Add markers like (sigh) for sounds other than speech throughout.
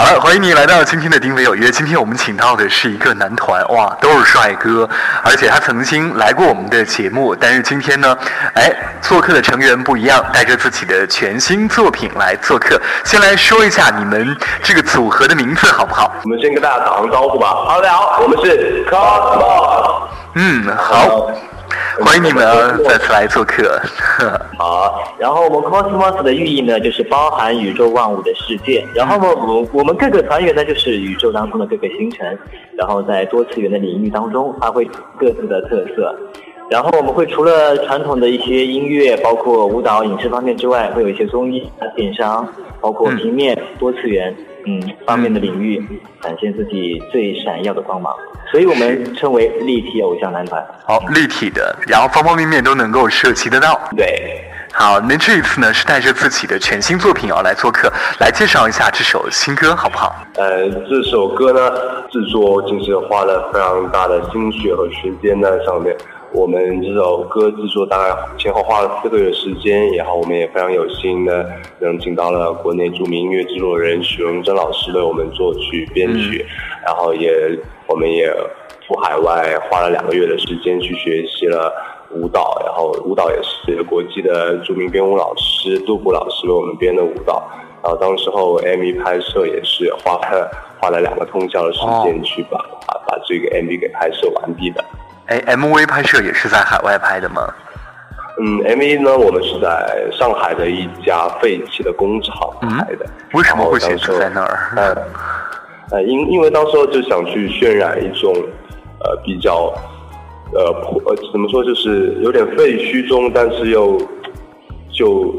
好了，欢迎你来到今天的丁伟有约。今天我们请到的是一个男团，哇，都是帅哥，而且他曾经来过我们的节目。但是今天呢，哎，做客的成员不一样，带着自己的全新作品来做客。先来说一下你们这个组合的名字好不好？我们先跟大家打声招呼吧。Hello，大家好，我们是 Cosmos。嗯，好。(laughs) 欢迎你们再次来做客。(laughs) 好，然后我们 Cosmos 的寓意呢，就是包含宇宙万物的世界。然后呢，我我们各个团员呢，就是宇宙当中的各个星辰，然后在多次元的领域当中发挥各自的特色。然后我们会除了传统的一些音乐，包括舞蹈、影视方面之外，会有一些综艺、电商，包括平面、多次元。嗯，方面的领域展现自己最闪耀的光芒，所以我们称为立体偶像男团。好，立体的，然后方方面面都能够涉及得到。对，好，那这一次呢是带着自己的全新作品哦来做客，来介绍一下这首新歌好不好？呃，这首歌呢制作就是花了非常大的心血和时间在上面。我们这首歌制作大概前后花了四个月时间，然后我们也非常有幸的能请到了国内著名音乐制作人许荣珍老师为我们作曲编曲，然后也我们也赴海外花了两个月的时间去学习了舞蹈，然后舞蹈也是国际的著名编舞老师杜甫老师为我们编的舞蹈，然后当时候 MV 拍摄也是花了花了两个通宵的时间去把把把这个 MV 给拍摄完毕的。哎，MV 拍摄也是在海外拍的吗？嗯，MV 呢，我们是在上海的一家废弃的工厂拍的。为什么会选择在那儿？呃，呃，因因为当时候就想去渲染一种，呃，比较，呃，破，呃，怎么说，就是有点废墟中，但是又，就，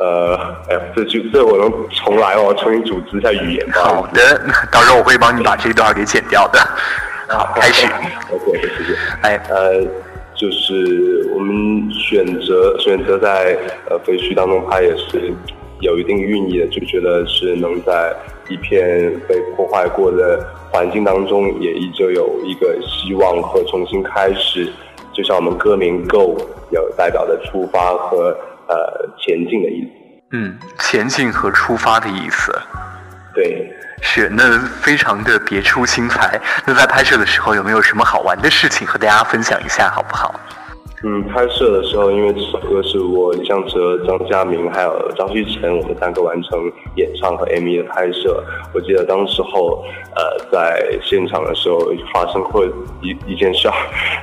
呃，哎，这就这我能重来哦，重新组织一下语言吧。好的，到时候我会帮你把这段给剪掉的。好，开始。OK，谢谢。哎，呃，就是我们选择选择在呃废墟当中拍，也是有一定寓意的，就觉得是能在一片被破坏过的环境当中，也依旧有一个希望和重新开始。就像我们歌名 “Go” 有代表的出发和呃前进的意思。嗯，前进和出发的意思。对。是，那非常的别出心裁。那在拍摄的时候有没有什么好玩的事情和大家分享一下，好不好？嗯，拍摄的时候，因为这首歌是我李尚哲、张嘉明还有张旭晨，我们三个完成演唱和 MV 的拍摄。我记得当时候，呃，在现场的时候发生过一一件事儿，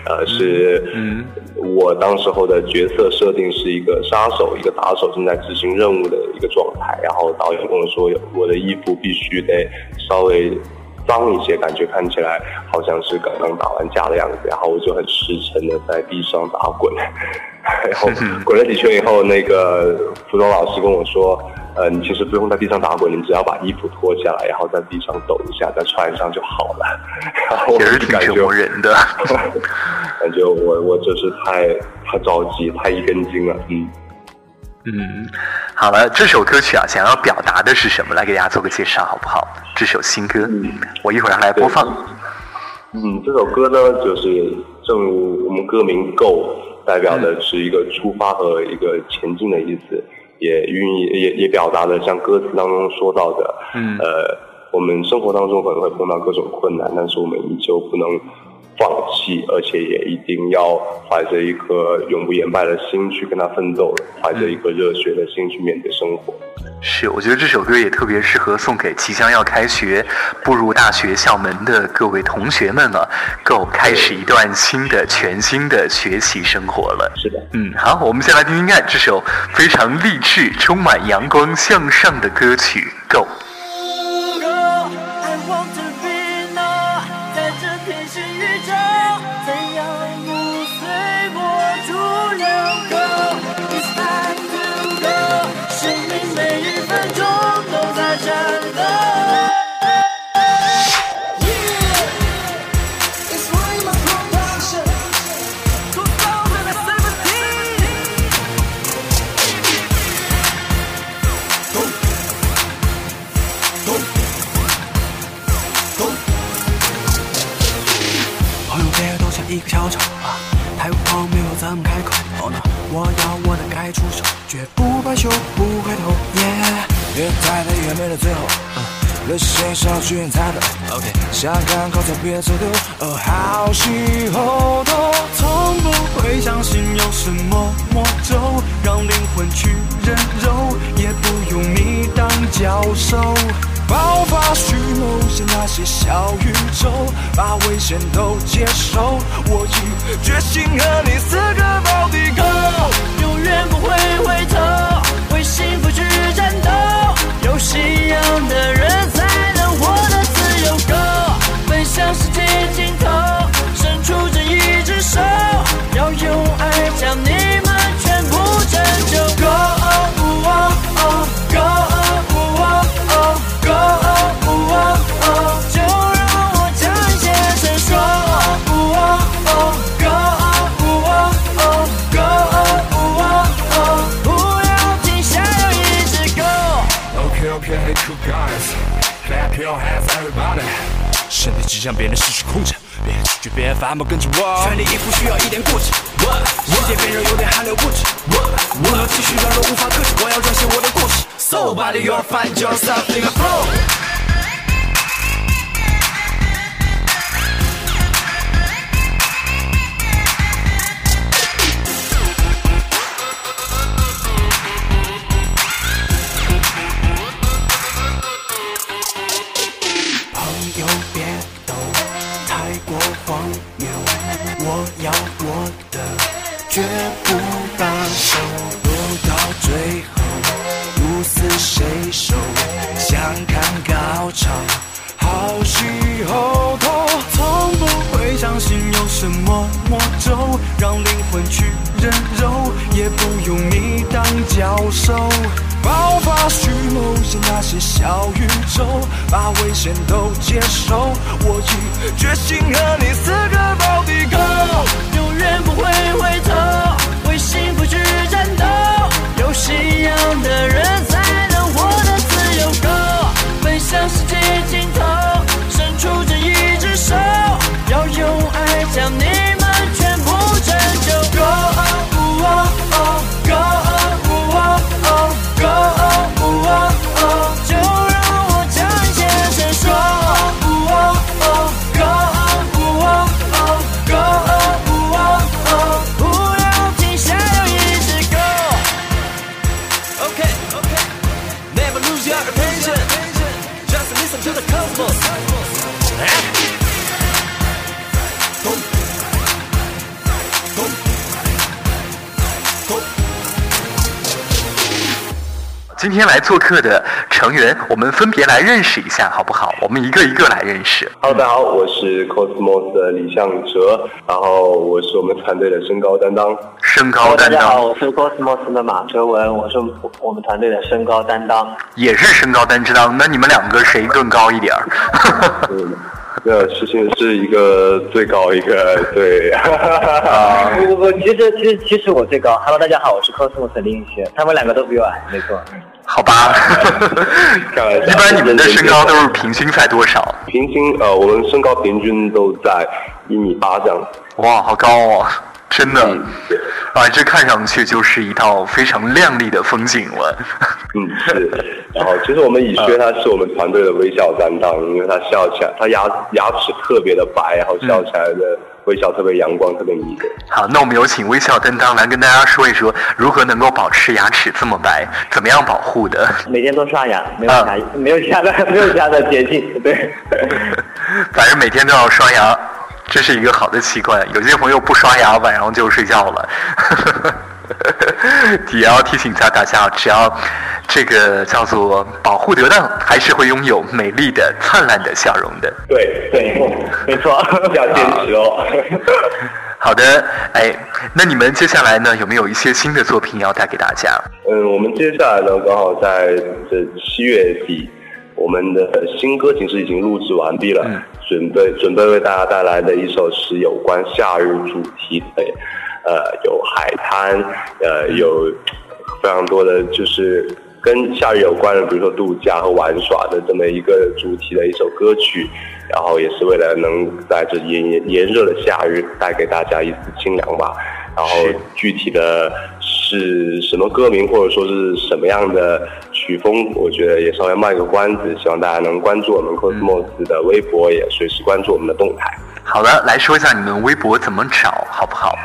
呃，是我当时候的角色设定是一个杀手，一个打手正在执行任务的一个状态，然后导演跟我说，我的衣服必须得稍微。脏一些，感觉看起来好像是刚刚打完架的样子，然后我就很实诚的在地上打滚，(laughs) 然后滚了几圈以后，那个服装老师跟我说，呃，你其实不用在地上打滚，你只要把衣服脱下来，然后在地上抖一下，再穿上就好了。(laughs) 然后也是挺折磨人的，(laughs) 感觉我我就是太太着急，太一根筋了，嗯。嗯，好了，这首歌曲啊，想要表达的是什么？来给大家做个介绍，好不好？这首新歌，我一会儿来播放。嗯，这首歌呢，就是正如我们歌名 “Go”，代表的是一个出发和一个前进的意思，也寓意也也表达了像歌词当中说到的，嗯，呃，我们生活当中可能会碰到各种困难，但是我们依旧不能。放弃，而且也一定要怀着一颗永不言败的心去跟他奋斗，怀着一颗热血的心去面对生活。是，我觉得这首歌也特别适合送给即将要开学、步入大学校门的各位同学们了，够开始一段新的、全新的学习生活了。是的，嗯，好，我们先来听听看这首非常励志、充满阳光向上的歌曲《Go》。个小丑啊，太荒谬，怎么开口呢？我要我的该出手，绝不罢休，不回头。耶，越快的越美的最后，热血小剧场的，OK，想看口才别走丢，哦，好戏后头，从不会相信有什么魔咒，让灵魂去人肉，也不用你当教授。爆发虚谋，像那些小宇宙，把危险都接受。我已决心和你死个到底，Go，永远不会回头，Your hands everybody 身体只向别人失去控制，别拒绝，别反驳，跟着我。全力以赴需要一点固执，我世界变热有点汗流不止，我的情绪软弱无法克制，我要撰写我的故事。So body you'll find yourself in a flow。谁手，想看高潮，好戏后头。从不会相信有什么魔咒，让灵魂去人肉，也不用你当教授。爆发虚谋，像那些小宇宙，把危险都接受。我已决心和你死个到底，Go，永远不会回头，为幸福去战斗。有信仰的人 sounds 天来做客的成员，我们分别来认识一下，好不好？我们一个一个来认识。Hello，大家好，我是 Cosmos 的李向哲，然后我是我们团队的身高担当。身高 Hello，大担家好，当我是 Cosmos 的马哲文，我是我们团队的身高担当。也是身高担当，那你们两个谁更高一点儿？嗯，那事情是一个最高一个，对。啊不不不，其实其实其实我最高。Hello，大家好，我是 Cosmos 的林宇轩，他们两个都比我矮，没错。好吧，开玩笑一般你们的身高都是平均在多少？平均呃，我们身高平均都在一米八这样。哇，好高哦！真的嗯啊，这看上去就是一道非常亮丽的风景了。嗯，是。然后其实我们以轩他是我们团队的微笑担当，因为他笑起来，他牙牙齿特别的白，然后笑起来的微笑特别阳光，特别迷人。好，那我们有请微笑担当来跟大家说一说，如何能够保持牙齿这么白，怎么样保护的？每天都刷牙，没有其他、没有其他的 (laughs) 没有其他的捷径，对。(laughs) 反正每天都要刷牙，这是一个好的习惯。有些朋友不刷牙，晚上就睡觉了。(laughs) 也要提醒一下大家，只要这个叫做保护得当，还是会拥有美丽的、灿烂的笑容的。对对，没错。(laughs) 要坚持哦。好的，哎，那你们接下来呢，有没有一些新的作品要带给大家？嗯，我们接下来呢，刚好在这七月底，我们的新歌其实已经录制完毕了，准备准备为大家带来的一首是有关夏日主题的，呃，有海滩，呃，有非常多的就是跟夏日有关的，比如说度假和玩耍的这么一个主题的一首歌曲，然后也是为了能在这炎炎炎热的夏日带给大家一丝清凉吧。然后具体的是什么歌名或者说是什么样的曲风，我觉得也稍微卖个关子，希望大家能关注我们 Cosmos 的微博，也随时关注我们的动态。好的，来说一下你们微博怎么找，好不好？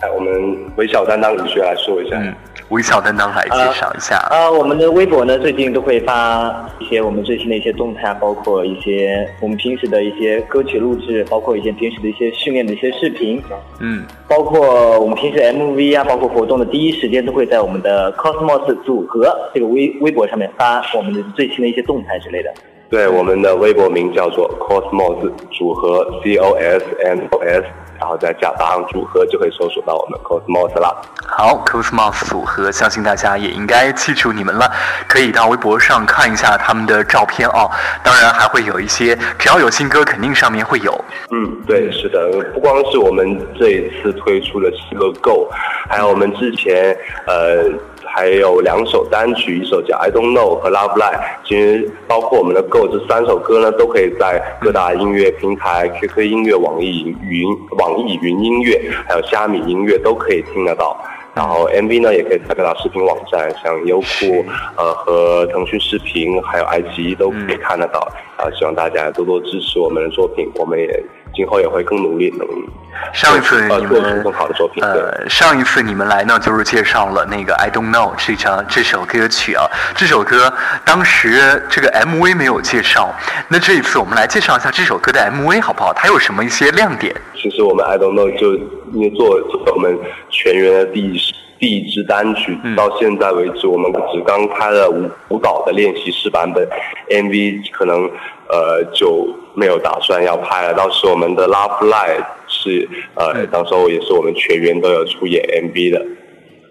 哎，我们微笑担当李学来说一下。嗯，微笑担当来介绍一下。啊，我们的微博呢，最近都会发一些我们最新的一些动态，包括一些我们平时的一些歌曲录制，包括一些平时的一些训练的一些视频，嗯，包括我们平时 MV 啊，包括活动的第一时间都会在我们的 Cosmos 组合这个微微博上面发我们的最新的一些动态之类的。对，我们的微博名叫做 Cosmos 组合 C O S M O S，然后再加打上组合就可以搜索到我们 Cosmos 了。好，Cosmos 组合，相信大家也应该记住你们了，可以到微博上看一下他们的照片哦。当然还会有一些，只要有新歌，肯定上面会有。嗯，对，是的，不光是我们这一次推出的七个 Go，还有我们之前呃。还有两首单曲，一首叫《I Don't Know》和《Love Lie》。其实包括我们的《Go》这三首歌呢，都可以在各大音乐平台、QQ 音乐、网易云、网易云音乐，还有虾米音乐都可以听得到。然后 MV 呢，也可以在各大视频网站，像优酷、呃和腾讯视频，还有爱奇艺都可以看得到。啊，希望大家多多支持我们的作品，我们也。今后也会更努力，努力上一次你们更好的作品。呃，上一次你们来呢，就是介绍了那个《I Don't Know》这张这首歌曲啊。这首歌当时这个 MV 没有介绍，那这一次我们来介绍一下这首歌的 MV 好不好？它有什么一些亮点？其实我们《I Don't Know》就因为做做我们全员的第一第一支单曲，到现在为止，我们只刚开了舞舞蹈的练习室版本，MV 可能。呃，就没有打算要拍了。当时我们的《Love Lie》是呃，当时候也是我们全员都有出演 MV 的。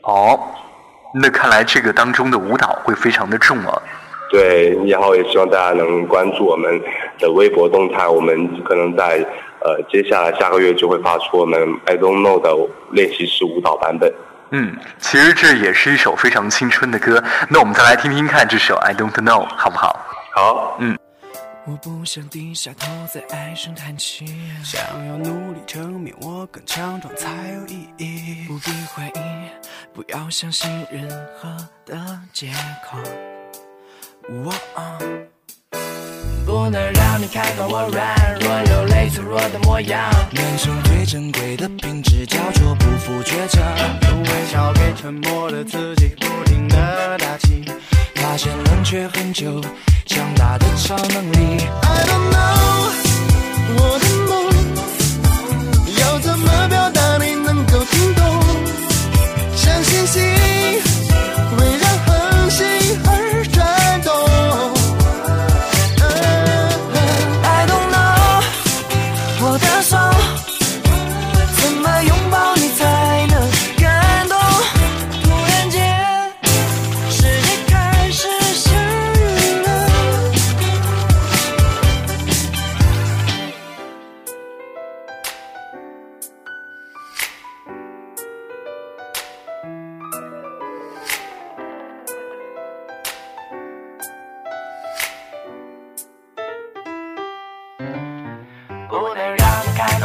哦，那看来这个当中的舞蹈会非常的重啊。对，然后也希望大家能关注我们的微博动态。我们可能在呃接下来下个月就会发出我们《I Don't Know》的练习室舞蹈版本。嗯，其实这也是一首非常青春的歌。那我们再来听听看这首《I Don't Know》，好不好？好，嗯。我不想低下头在唉声叹气，想要努力证明我更强壮才有意义。不必怀疑，不要相信任何的借口。我不能让你看到我软弱又累脆弱的模样。人生最珍贵的品质叫做不负倔强。用微笑给沉默的自己不停的打气，发现冷却很久。强大的超能力。I don't know，我的梦要怎么表达你能够听懂？相信心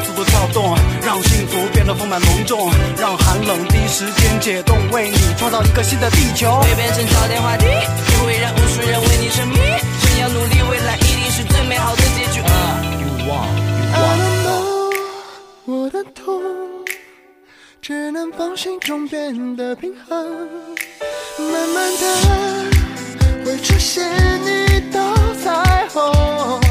快速度跳动，让幸福变得丰满浓重，让寒冷第一时间解冻，为你。创造一个新的地球，会变成焦点话题，也会让无数人为你沉迷。只要努力，未来一定是最美好的结局。You want, you want. 我的痛，只能放心中变得平衡，慢慢的会出现一道彩虹。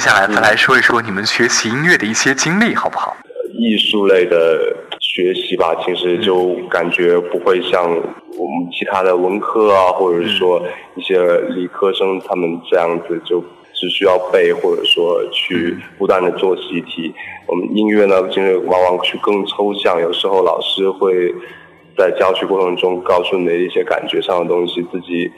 接下来再来说一说你们学习音乐的一些经历，好不好？艺术类的学习吧，其实就感觉不会像我们其他的文科啊，或者说一些理科生他们这样子，就只需要背，或者说去不断的做习题。我们音乐呢，就是往往去更抽象，有时候老师会在教学过程中告诉你的一些感觉上的东西，自己。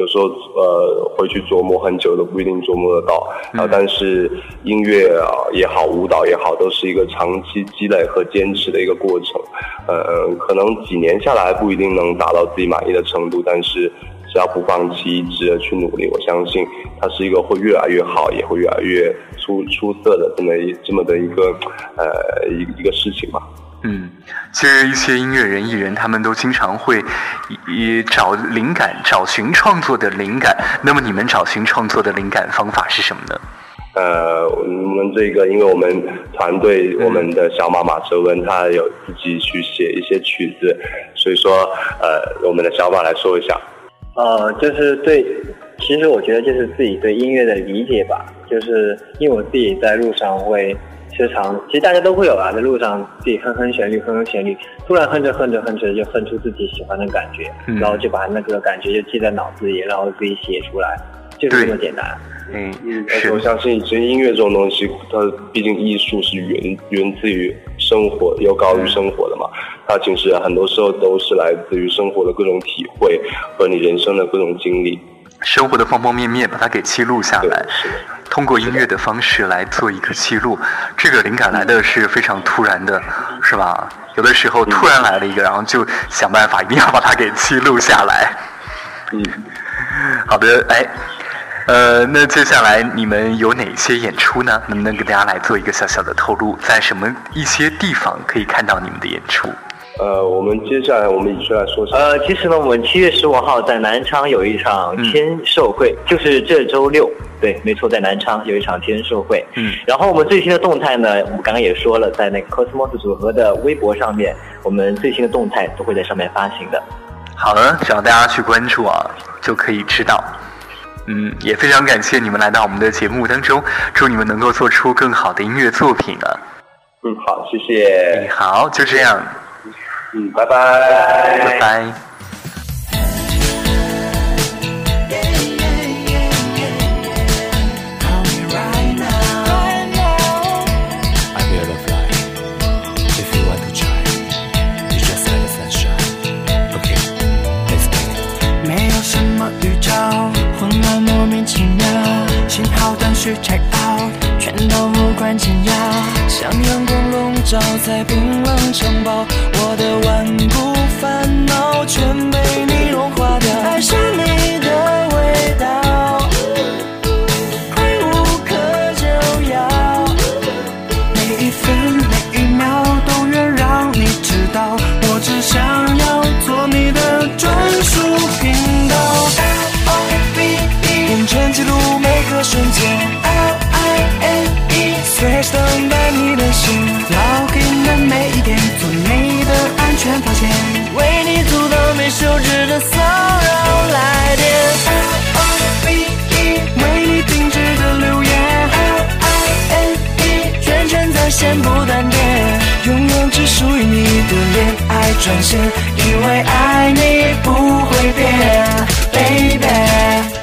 有时候呃回去琢磨很久都不一定琢磨得到啊，但是音乐啊也好，舞蹈也好，都是一个长期积累和坚持的一个过程。呃，可能几年下来不一定能达到自己满意的程度，但是只要不放弃，一直的去努力，我相信它是一个会越来越好，也会越来越出出色的这么一这么的一个呃一一个事情吧。嗯，其实一些音乐人、艺人，他们都经常会以找灵感、找寻创作的灵感。那么，你们找寻创作的灵感方法是什么呢？呃，我们这个，因为我们团队，我们的小马马哲文，他有自己去写一些曲子，所以说，呃，我们的小马来说一下。呃，就是对，其实我觉得就是自己对音乐的理解吧，就是因为我自己在路上会。时常，其实大家都会有啊，在路上自己哼哼旋律，哼哼旋律，突然哼着哼着哼着就哼出自己喜欢的感觉，然后就把那个感觉就记在脑子里，然后自己写出来，就是这么简单。嗯。嗯，而且我相信，其实音乐这种东西，它毕竟艺术是源源自于生活，又高于生活的嘛。它其实很多时候都是来自于生活的各种体会和你人生的各种经历，生活的方方面面，把它给记录下来。通过音乐的方式来做一个记录，这个灵感来的是非常突然的，是吧？有的时候突然来了一个，然后就想办法一定要把它给记录下来。嗯，(laughs) 好的，哎，呃，那接下来你们有哪些演出呢？能不能给大家来做一个小小的透露，在什么一些地方可以看到你们的演出？呃，我们接下来我们一起来说。呃，其实呢，我们七月十五号在南昌有一场签售会，就是这周六，对，没错，在南昌有一场签售会。嗯。然后我们最新的动态呢，我们刚刚也说了，在那个 Cosmos 组合的微博上面，我们最新的动态都会在上面发行的。好的，只要大家去关注啊，就可以知道。嗯，也非常感谢你们来到我们的节目当中，祝你们能够做出更好的音乐作品啊。嗯，好，谢谢。好，就这样。嗯，拜拜，拜拜。没有什么预兆，混乱莫名其妙，信号断续 check out，全都无关紧要，像阳光笼罩在冰冷城堡。的顽固。手指的骚扰来电。L O V E，为你定制的留言。L I N E，全程在线不断电，拥有只属于你的恋爱专线，因为爱你不会变，baby。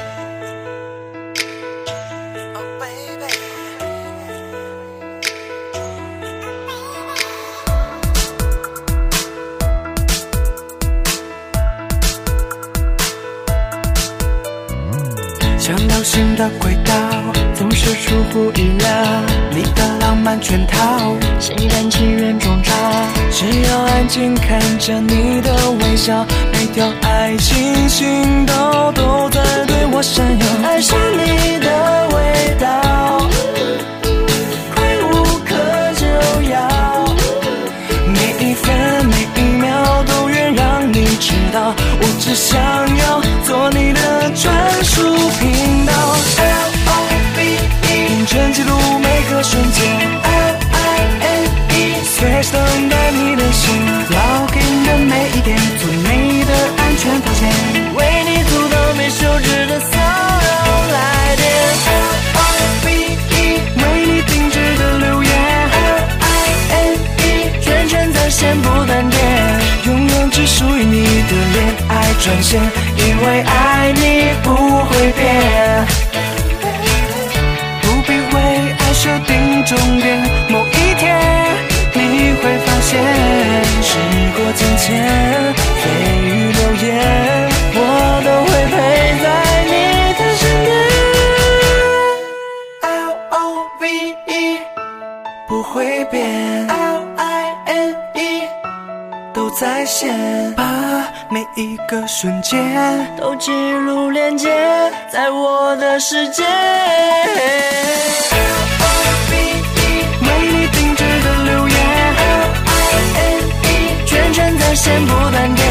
心甘情愿中照。只要安静看着你的微笑，每条爱情信道都在对我闪耀。爱上你的味道，快无可救药。每一分每一秒都愿让你知道，我只想要做你的专属转线，每一个瞬间都记录连接在我的世界。为你定制的留言 I N E 圈圈在线不断电，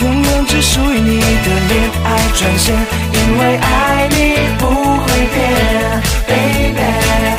永远只属于你的恋爱专线，因为爱你不会变。baby